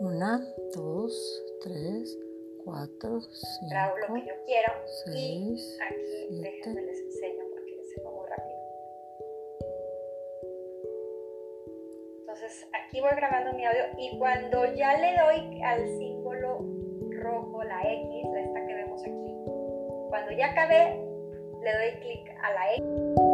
Una, dos, tres, cuatro, cinco, Grabo lo que yo quiero seis, y aquí siete. déjenme les enseño porque se fue muy rápido. Entonces aquí voy grabando mi audio y cuando ya le doy al símbolo rojo, la X, la esta que vemos aquí, cuando ya acabé, le doy clic a la X.